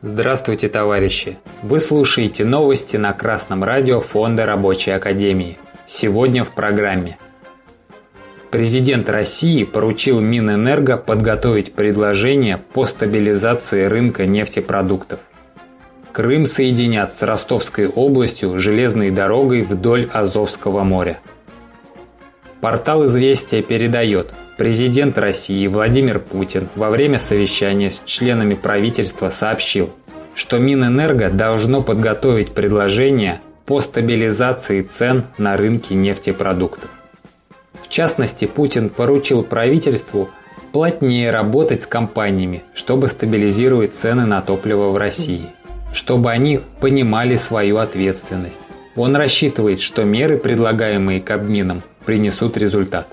Здравствуйте, товарищи! Вы слушаете новости на Красном радио Фонда Рабочей Академии. Сегодня в программе. Президент России поручил Минэнерго подготовить предложение по стабилизации рынка нефтепродуктов. Крым соединят с Ростовской областью железной дорогой вдоль Азовского моря. Портал «Известия» передает, президент России Владимир Путин во время совещания с членами правительства сообщил, что Минэнерго должно подготовить предложение по стабилизации цен на рынке нефтепродуктов. В частности, Путин поручил правительству плотнее работать с компаниями, чтобы стабилизировать цены на топливо в России, чтобы они понимали свою ответственность. Он рассчитывает, что меры, предлагаемые Кабмином, принесут результат.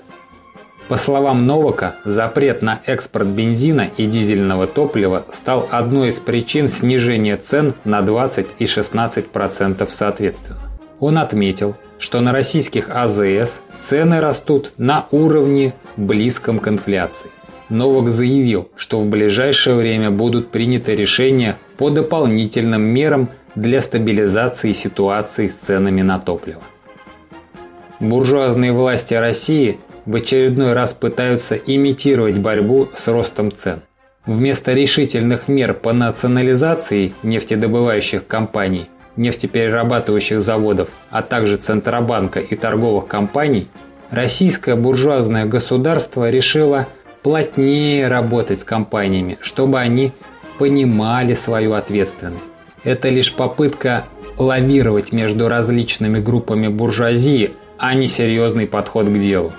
По словам Новака, запрет на экспорт бензина и дизельного топлива стал одной из причин снижения цен на 20 и 16% соответственно. Он отметил, что на российских АЗС цены растут на уровне близком к инфляции. Новак заявил, что в ближайшее время будут приняты решения по дополнительным мерам для стабилизации ситуации с ценами на топливо. Буржуазные власти России в очередной раз пытаются имитировать борьбу с ростом цен. Вместо решительных мер по национализации нефтедобывающих компаний, нефтеперерабатывающих заводов, а также Центробанка и торговых компаний, российское буржуазное государство решило плотнее работать с компаниями, чтобы они понимали свою ответственность. Это лишь попытка лавировать между различными группами буржуазии – а не серьезный подход к делу.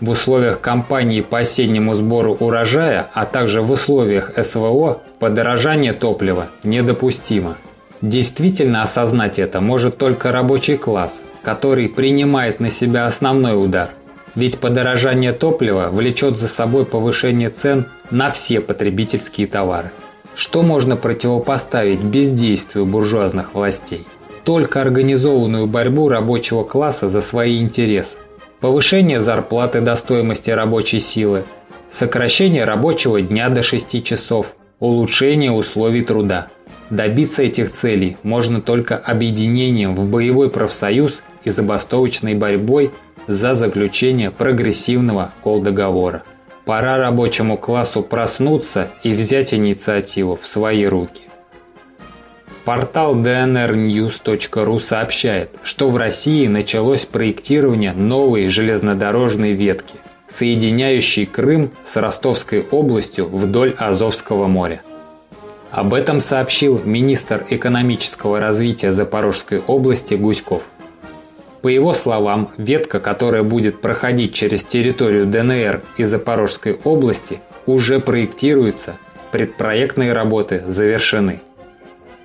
В условиях кампании по осеннему сбору урожая, а также в условиях СВО подорожание топлива недопустимо. Действительно осознать это может только рабочий класс, который принимает на себя основной удар. Ведь подорожание топлива влечет за собой повышение цен на все потребительские товары. Что можно противопоставить бездействию буржуазных властей? только организованную борьбу рабочего класса за свои интересы. Повышение зарплаты до стоимости рабочей силы, сокращение рабочего дня до 6 часов, улучшение условий труда. Добиться этих целей можно только объединением в боевой профсоюз и забастовочной борьбой за заключение прогрессивного колдоговора. Пора рабочему классу проснуться и взять инициативу в свои руки. Портал dnrnews.ru сообщает, что в России началось проектирование новой железнодорожной ветки, соединяющей Крым с Ростовской областью вдоль Азовского моря. Об этом сообщил министр экономического развития Запорожской области Гуськов. По его словам, ветка, которая будет проходить через территорию ДНР и Запорожской области, уже проектируется, предпроектные работы завершены.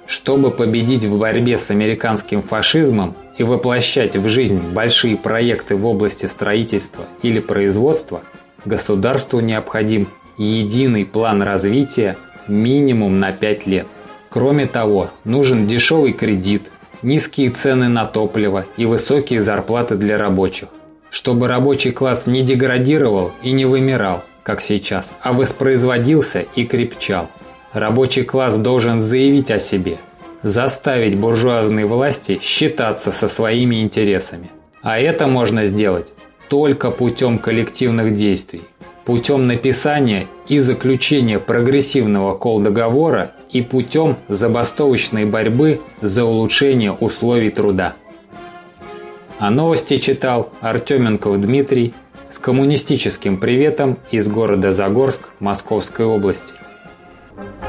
Чтобы победить в борьбе с американским фашизмом и воплощать в жизнь большие проекты в области строительства или производства, государству необходим единый план развития минимум на 5 лет. Кроме того, нужен дешевый кредит, низкие цены на топливо и высокие зарплаты для рабочих, чтобы рабочий класс не деградировал и не вымирал, как сейчас, а воспроизводился и крепчал. Рабочий класс должен заявить о себе, заставить буржуазные власти считаться со своими интересами. А это можно сделать только путем коллективных действий, путем написания и заключения прогрессивного колдоговора и путем забастовочной борьбы за улучшение условий труда. А новости читал Артеменков Дмитрий с коммунистическим приветом из города Загорск Московской области. Thank you.